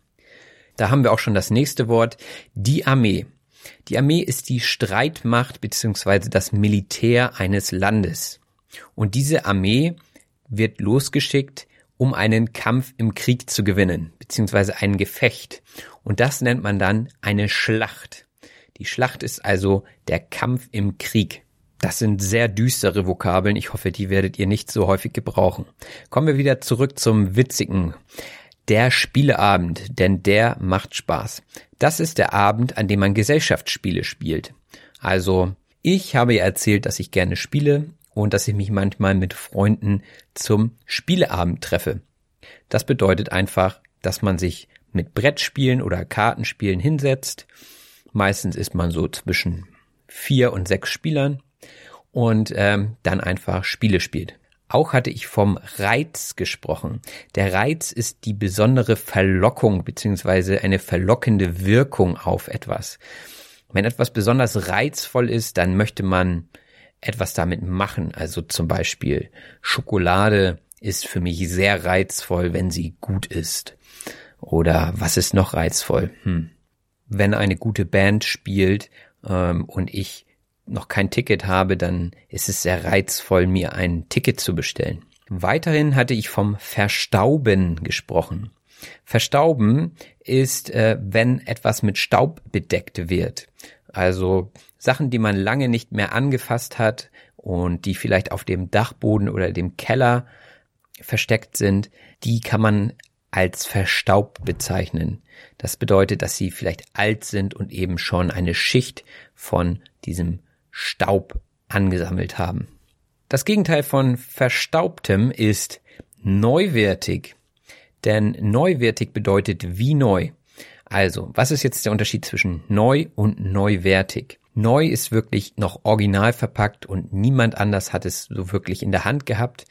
Da haben wir auch schon das nächste Wort, die Armee. Die Armee ist die Streitmacht beziehungsweise das Militär eines Landes. Und diese Armee wird losgeschickt, um einen Kampf im Krieg zu gewinnen, beziehungsweise ein Gefecht. Und das nennt man dann eine Schlacht. Die Schlacht ist also der Kampf im Krieg. Das sind sehr düstere Vokabeln. Ich hoffe, die werdet ihr nicht so häufig gebrauchen. Kommen wir wieder zurück zum Witzigen. Der Spieleabend, denn der macht Spaß. Das ist der Abend, an dem man Gesellschaftsspiele spielt. Also, ich habe ja erzählt, dass ich gerne spiele und dass ich mich manchmal mit Freunden zum Spieleabend treffe. Das bedeutet einfach, dass man sich mit Brettspielen oder Kartenspielen hinsetzt. Meistens ist man so zwischen vier und sechs Spielern und ähm, dann einfach Spiele spielt. Auch hatte ich vom Reiz gesprochen. Der Reiz ist die besondere Verlockung beziehungsweise eine verlockende Wirkung auf etwas. Wenn etwas besonders reizvoll ist, dann möchte man etwas damit machen. Also zum Beispiel Schokolade ist für mich sehr reizvoll, wenn sie gut ist. Oder was ist noch reizvoll? Hm. Wenn eine gute Band spielt ähm, und ich noch kein Ticket habe, dann ist es sehr reizvoll, mir ein Ticket zu bestellen. Weiterhin hatte ich vom Verstauben gesprochen. Verstauben ist, äh, wenn etwas mit Staub bedeckt wird. Also Sachen, die man lange nicht mehr angefasst hat und die vielleicht auf dem Dachboden oder dem Keller versteckt sind, die kann man als verstaubt bezeichnen. Das bedeutet, dass sie vielleicht alt sind und eben schon eine Schicht von diesem Staub angesammelt haben. Das Gegenteil von verstaubtem ist neuwertig. Denn neuwertig bedeutet wie neu. Also, was ist jetzt der Unterschied zwischen neu und neuwertig? Neu ist wirklich noch original verpackt und niemand anders hat es so wirklich in der Hand gehabt.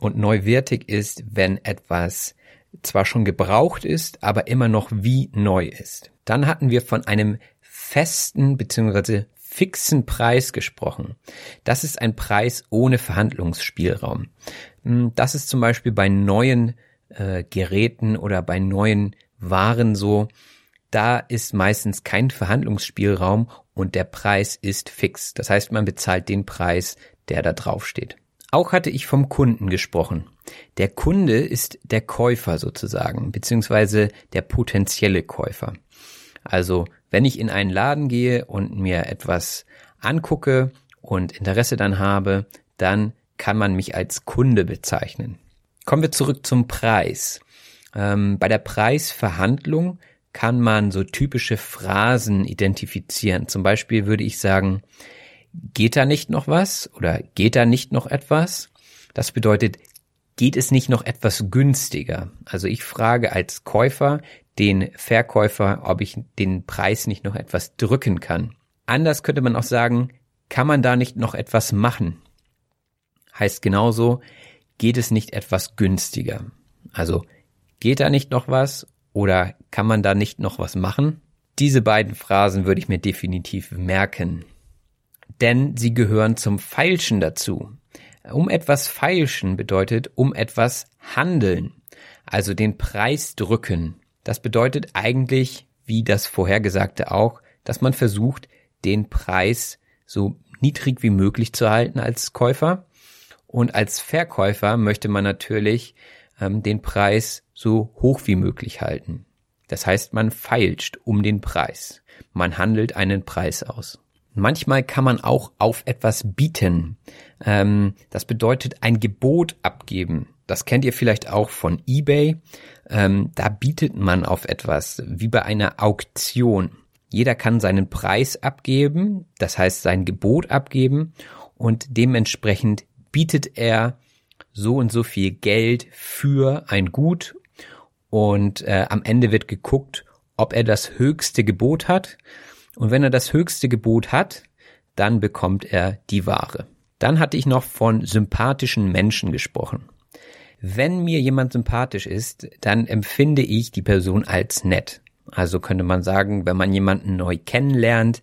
Und neuwertig ist, wenn etwas zwar schon gebraucht ist, aber immer noch wie neu ist. Dann hatten wir von einem festen bzw. fixen Preis gesprochen. Das ist ein Preis ohne Verhandlungsspielraum. Hm, das ist zum Beispiel bei neuen äh, Geräten oder bei neuen Waren so. Da ist meistens kein Verhandlungsspielraum und der Preis ist fix. Das heißt, man bezahlt den Preis, der da drauf steht. Auch hatte ich vom Kunden gesprochen. Der Kunde ist der Käufer sozusagen, beziehungsweise der potenzielle Käufer. Also, wenn ich in einen Laden gehe und mir etwas angucke und Interesse dann habe, dann kann man mich als Kunde bezeichnen. Kommen wir zurück zum Preis. Ähm, bei der Preisverhandlung kann man so typische Phrasen identifizieren. Zum Beispiel würde ich sagen, geht da nicht noch was oder geht da nicht noch etwas? Das bedeutet, geht es nicht noch etwas günstiger? Also ich frage als Käufer den Verkäufer, ob ich den Preis nicht noch etwas drücken kann. Anders könnte man auch sagen, kann man da nicht noch etwas machen? Heißt genauso, geht es nicht etwas günstiger? Also geht da nicht noch was oder kann man da nicht noch was machen? Diese beiden Phrasen würde ich mir definitiv merken denn sie gehören zum Feilschen dazu. Um etwas feilschen bedeutet um etwas handeln, also den Preis drücken. Das bedeutet eigentlich, wie das vorhergesagte auch, dass man versucht, den Preis so niedrig wie möglich zu halten als Käufer. Und als Verkäufer möchte man natürlich ähm, den Preis so hoch wie möglich halten. Das heißt, man feilscht um den Preis. Man handelt einen Preis aus. Manchmal kann man auch auf etwas bieten. Ähm, das bedeutet ein Gebot abgeben. Das kennt ihr vielleicht auch von eBay. Ähm, da bietet man auf etwas, wie bei einer Auktion. Jeder kann seinen Preis abgeben, das heißt sein Gebot abgeben und dementsprechend bietet er so und so viel Geld für ein Gut und äh, am Ende wird geguckt, ob er das höchste Gebot hat und wenn er das höchste Gebot hat, dann bekommt er die Ware. Dann hatte ich noch von sympathischen Menschen gesprochen. Wenn mir jemand sympathisch ist, dann empfinde ich die Person als nett. Also könnte man sagen, wenn man jemanden neu kennenlernt,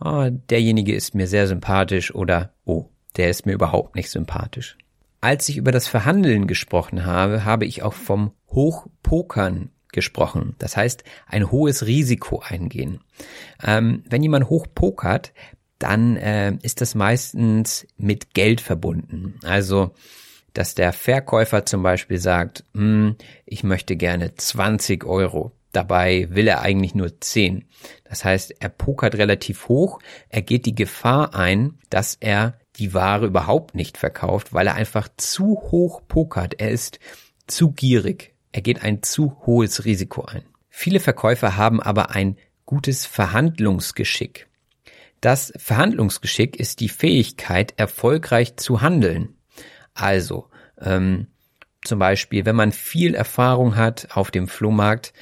oh, derjenige ist mir sehr sympathisch oder oh, der ist mir überhaupt nicht sympathisch. Als ich über das Verhandeln gesprochen habe, habe ich auch vom Hochpokern gesprochen. Das heißt, ein hohes Risiko eingehen. Ähm, wenn jemand hoch pokert, dann äh, ist das meistens mit Geld verbunden. Also, dass der Verkäufer zum Beispiel sagt, hm, ich möchte gerne 20 Euro. Dabei will er eigentlich nur 10. Das heißt, er pokert relativ hoch. Er geht die Gefahr ein, dass er die Ware überhaupt nicht verkauft, weil er einfach zu hoch pokert. Er ist zu gierig. Er geht ein zu hohes Risiko ein. Viele Verkäufer haben aber ein gutes Verhandlungsgeschick. Das Verhandlungsgeschick ist die Fähigkeit, erfolgreich zu handeln. Also, ähm, zum Beispiel, wenn man viel Erfahrung hat auf dem Flohmarkt,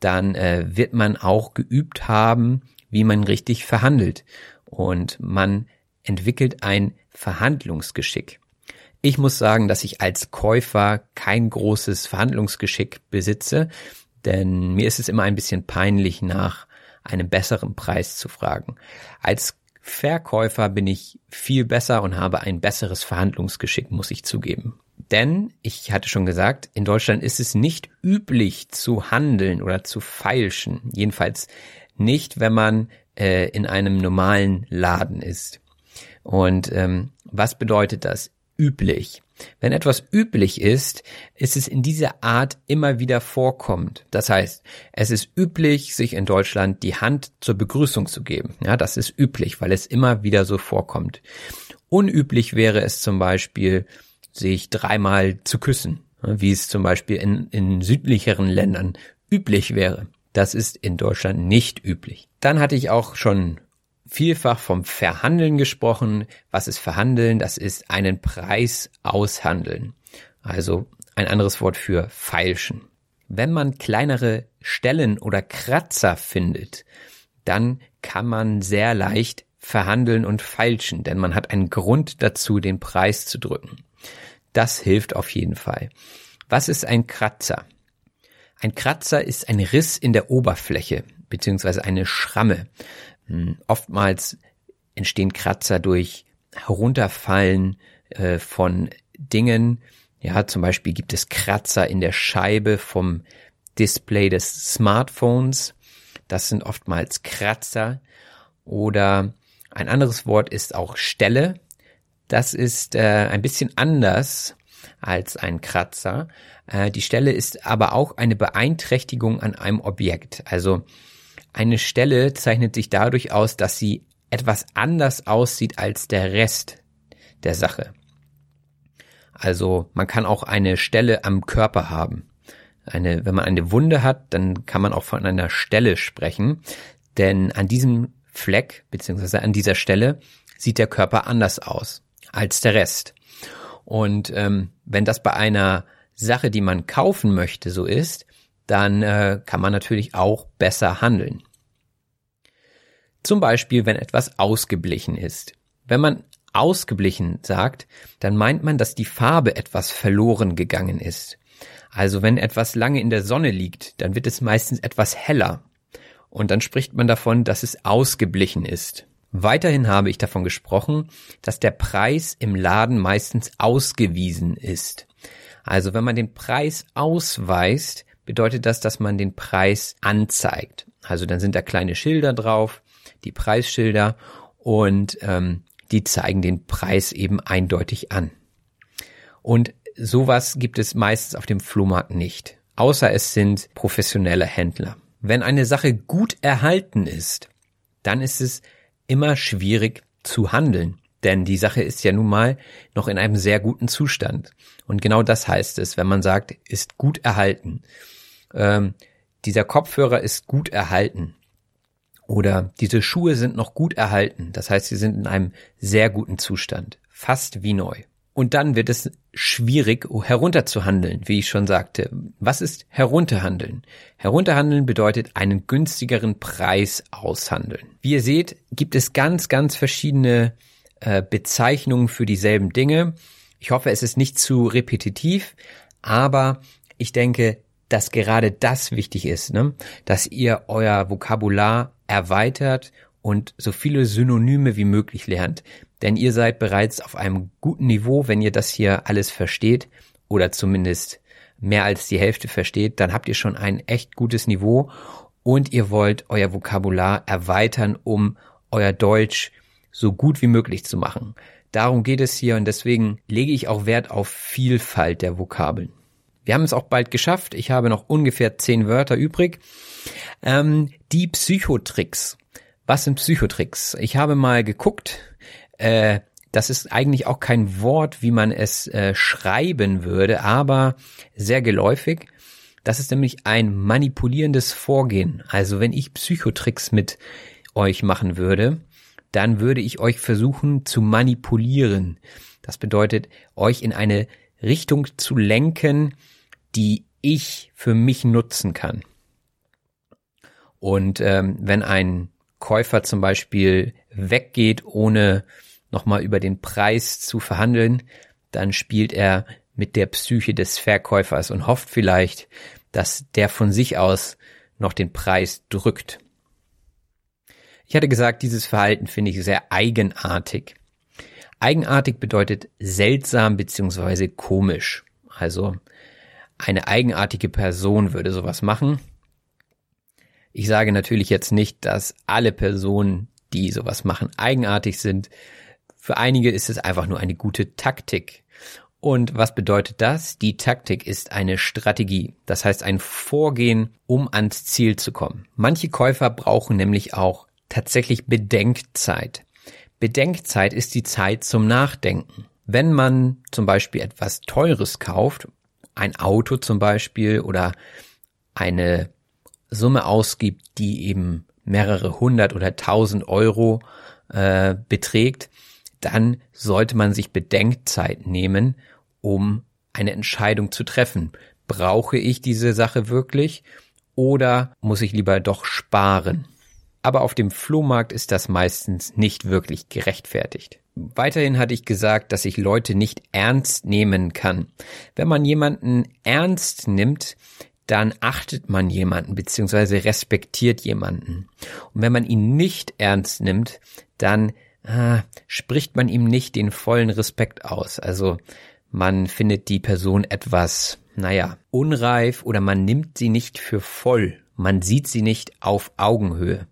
dann äh, wird man auch geübt haben, wie man richtig verhandelt. Und man entwickelt ein Verhandlungsgeschick. Ich muss sagen, dass ich als Käufer kein großes Verhandlungsgeschick besitze, denn mir ist es immer ein bisschen peinlich, nach einem besseren Preis zu fragen. Als Verkäufer bin ich viel besser und habe ein besseres Verhandlungsgeschick, muss ich zugeben. Denn, ich hatte schon gesagt, in Deutschland ist es nicht üblich zu handeln oder zu feilschen. Jedenfalls nicht, wenn man äh, in einem normalen Laden ist. Und ähm, was bedeutet das? üblich. Wenn etwas üblich ist, ist es in dieser Art immer wieder vorkommend. Das heißt, es ist üblich, sich in Deutschland die Hand zur Begrüßung zu geben. Ja, das ist üblich, weil es immer wieder so vorkommt. Unüblich wäre es zum Beispiel, sich dreimal zu küssen, wie es zum Beispiel in, in südlicheren Ländern üblich wäre. Das ist in Deutschland nicht üblich. Dann hatte ich auch schon vielfach vom Verhandeln gesprochen. Was ist Verhandeln? Das ist einen Preis aushandeln. Also ein anderes Wort für feilschen. Wenn man kleinere Stellen oder Kratzer findet, dann kann man sehr leicht verhandeln und feilschen, denn man hat einen Grund dazu, den Preis zu drücken. Das hilft auf jeden Fall. Was ist ein Kratzer? Ein Kratzer ist ein Riss in der Oberfläche beziehungsweise eine Schramme. Hm, oftmals entstehen Kratzer durch Herunterfallen äh, von Dingen. Ja, zum Beispiel gibt es Kratzer in der Scheibe vom Display des Smartphones. Das sind oftmals Kratzer. Oder ein anderes Wort ist auch Stelle. Das ist äh, ein bisschen anders als ein Kratzer. Äh, die Stelle ist aber auch eine Beeinträchtigung an einem Objekt. Also eine Stelle zeichnet sich dadurch aus, dass sie etwas anders aussieht als der Rest der Sache. Also man kann auch eine Stelle am Körper haben. Eine, wenn man eine Wunde hat, dann kann man auch von einer Stelle sprechen, denn an diesem Fleck beziehungsweise an dieser Stelle sieht der Körper anders aus als der Rest. Und ähm, wenn das bei einer Sache, die man kaufen möchte, so ist, dann äh, kann man natürlich auch besser handeln. Zum Beispiel, wenn etwas ausgeblichen ist. Wenn man ausgeblichen sagt, dann meint man, dass die Farbe etwas verloren gegangen ist. Also wenn etwas lange in der Sonne liegt, dann wird es meistens etwas heller. Und dann spricht man davon, dass es ausgeblichen ist. Weiterhin habe ich davon gesprochen, dass der Preis im Laden meistens ausgewiesen ist. Also wenn man den Preis ausweist, bedeutet das, dass man den Preis anzeigt. Also dann sind da kleine Schilder drauf, die Preisschilder und ähm, die zeigen den Preis eben eindeutig an. Und sowas gibt es meistens auf dem Flohmarkt nicht, außer es sind professionelle Händler. Wenn eine Sache gut erhalten ist, dann ist es immer schwierig zu handeln, denn die Sache ist ja nun mal noch in einem sehr guten Zustand. Und genau das heißt es, wenn man sagt, ist gut erhalten. Ähm, dieser Kopfhörer ist gut erhalten. Oder diese Schuhe sind noch gut erhalten. Das heißt, sie sind in einem sehr guten Zustand. Fast wie neu. Und dann wird es schwierig, herunterzuhandeln, wie ich schon sagte. Was ist herunterhandeln? Herunterhandeln bedeutet einen günstigeren Preis aushandeln. Wie ihr seht, gibt es ganz, ganz verschiedene äh, Bezeichnungen für dieselben Dinge. Ich hoffe, es ist nicht zu repetitiv, aber ich denke, dass gerade das wichtig ist, ne? dass ihr euer Vokabular erweitert und so viele Synonyme wie möglich lernt. Denn ihr seid bereits auf einem guten Niveau, wenn ihr das hier alles versteht oder zumindest mehr als die Hälfte versteht, dann habt ihr schon ein echt gutes Niveau und ihr wollt euer Vokabular erweitern, um euer Deutsch so gut wie möglich zu machen. Darum geht es hier und deswegen lege ich auch Wert auf Vielfalt der Vokabeln. Wir haben es auch bald geschafft. Ich habe noch ungefähr zehn Wörter übrig. Ähm, die Psychotricks. Was sind Psychotricks? Ich habe mal geguckt, äh, das ist eigentlich auch kein Wort, wie man es äh, schreiben würde, aber sehr geläufig. Das ist nämlich ein manipulierendes Vorgehen. Also wenn ich Psychotricks mit euch machen würde, dann würde ich euch versuchen zu manipulieren. Das bedeutet, euch in eine Richtung zu lenken, die ich für mich nutzen kann. Und ähm, wenn ein Käufer zum Beispiel weggeht, ohne nochmal über den Preis zu verhandeln, dann spielt er mit der Psyche des Verkäufers und hofft vielleicht, dass der von sich aus noch den Preis drückt. Ich hatte gesagt, dieses Verhalten finde ich sehr eigenartig. Eigenartig bedeutet seltsam beziehungsweise komisch. Also eine eigenartige Person würde sowas machen. Ich sage natürlich jetzt nicht, dass alle Personen, die sowas machen, eigenartig sind. Für einige ist es einfach nur eine gute Taktik. Und was bedeutet das? Die Taktik ist eine Strategie. Das heißt ein Vorgehen, um ans Ziel zu kommen. Manche Käufer brauchen nämlich auch tatsächlich Bedenkzeit. Bedenkzeit ist die Zeit zum Nachdenken. Wenn man zum Beispiel etwas Teures kauft, ein Auto zum Beispiel oder eine Summe ausgibt, die eben mehrere hundert oder tausend Euro äh, beträgt, dann sollte man sich Bedenkzeit nehmen, um eine Entscheidung zu treffen. Brauche ich diese Sache wirklich oder muss ich lieber doch sparen? Aber auf dem Flohmarkt ist das meistens nicht wirklich gerechtfertigt. Weiterhin hatte ich gesagt, dass ich Leute nicht ernst nehmen kann. Wenn man jemanden ernst nimmt, dann achtet man jemanden beziehungsweise respektiert jemanden. Und wenn man ihn nicht ernst nimmt, dann ah, spricht man ihm nicht den vollen Respekt aus. Also man findet die Person etwas, naja, unreif oder man nimmt sie nicht für voll. Man sieht sie nicht auf Augenhöhe.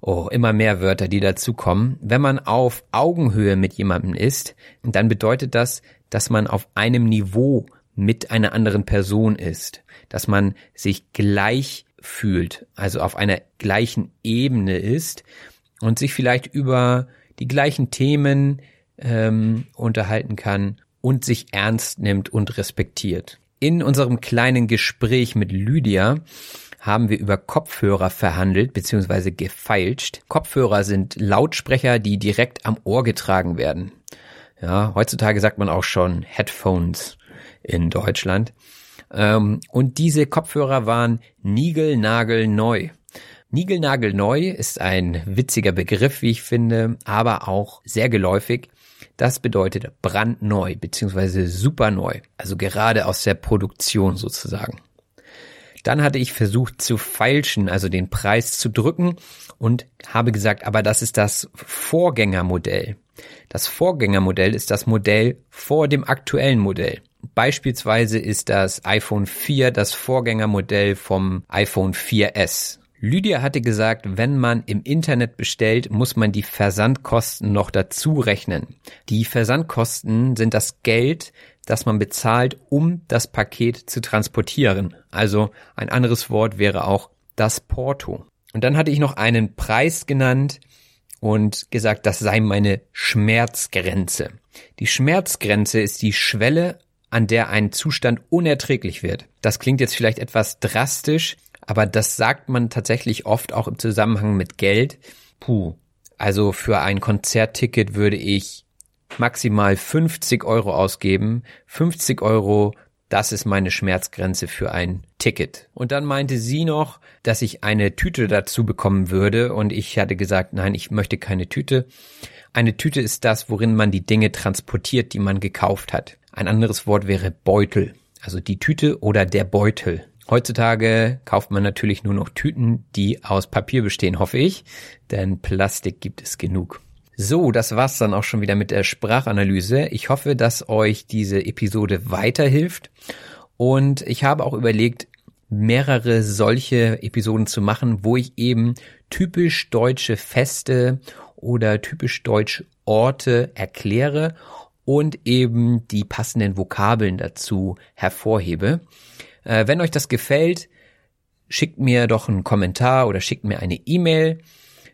Oh, immer mehr Wörter, die dazukommen. Wenn man auf Augenhöhe mit jemandem ist, dann bedeutet das, dass man auf einem Niveau mit einer anderen Person ist, dass man sich gleich fühlt, also auf einer gleichen Ebene ist und sich vielleicht über die gleichen Themen ähm, unterhalten kann und sich ernst nimmt und respektiert. In unserem kleinen Gespräch mit Lydia haben wir über Kopfhörer verhandelt bzw. gefeilscht. Kopfhörer sind Lautsprecher, die direkt am Ohr getragen werden. Ja, heutzutage sagt man auch schon Headphones in Deutschland. Ähm, und diese Kopfhörer waren niegelnagelneu. Niegelnagelneu ist ein witziger Begriff, wie ich finde, aber auch sehr geläufig. Das bedeutet brandneu bzw. superneu, also gerade aus der Produktion sozusagen. Dann hatte ich versucht zu feilschen, also den Preis zu drücken und habe gesagt, aber das ist das Vorgängermodell. Das Vorgängermodell ist das Modell vor dem aktuellen Modell. Beispielsweise ist das iPhone 4 das Vorgängermodell vom iPhone 4S. Lydia hatte gesagt, wenn man im Internet bestellt, muss man die Versandkosten noch dazu rechnen. Die Versandkosten sind das Geld, das man bezahlt, um das Paket zu transportieren. Also ein anderes Wort wäre auch das Porto. Und dann hatte ich noch einen Preis genannt und gesagt, das sei meine Schmerzgrenze. Die Schmerzgrenze ist die Schwelle, an der ein Zustand unerträglich wird. Das klingt jetzt vielleicht etwas drastisch, aber das sagt man tatsächlich oft auch im Zusammenhang mit Geld. Puh. Also für ein Konzertticket würde ich maximal 50 Euro ausgeben. 50 Euro, das ist meine Schmerzgrenze für ein Ticket. Und dann meinte sie noch, dass ich eine Tüte dazu bekommen würde und ich hatte gesagt, nein, ich möchte keine Tüte. Eine Tüte ist das, worin man die Dinge transportiert, die man gekauft hat. Ein anderes Wort wäre Beutel. Also die Tüte oder der Beutel. Heutzutage kauft man natürlich nur noch Tüten, die aus Papier bestehen, hoffe ich, denn Plastik gibt es genug. So, das war's dann auch schon wieder mit der Sprachanalyse. Ich hoffe, dass euch diese Episode weiterhilft und ich habe auch überlegt, mehrere solche Episoden zu machen, wo ich eben typisch deutsche Feste oder typisch deutsche Orte erkläre und eben die passenden Vokabeln dazu hervorhebe. Äh, wenn euch das gefällt, schickt mir doch einen Kommentar oder schickt mir eine E-Mail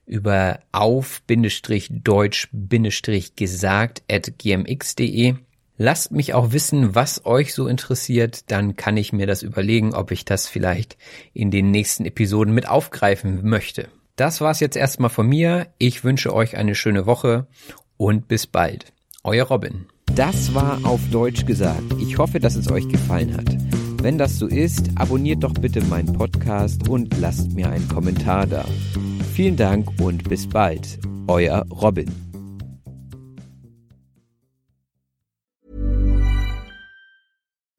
über auf-deutsch-gesagt at gmx.de. Lasst mich auch wissen, was euch so interessiert, dann kann ich mir das überlegen, ob ich das vielleicht in den nächsten Episoden mit aufgreifen möchte. Das war's jetzt erstmal von mir. Ich wünsche euch eine schöne Woche und bis bald. Euer Robin. Das war auf Deutsch gesagt. Ich hoffe, dass es euch gefallen hat. Wenn das so ist, abonniert doch bitte meinen Podcast und lasst mir einen Kommentar da. Vielen Dank und bis bald. Euer Robin.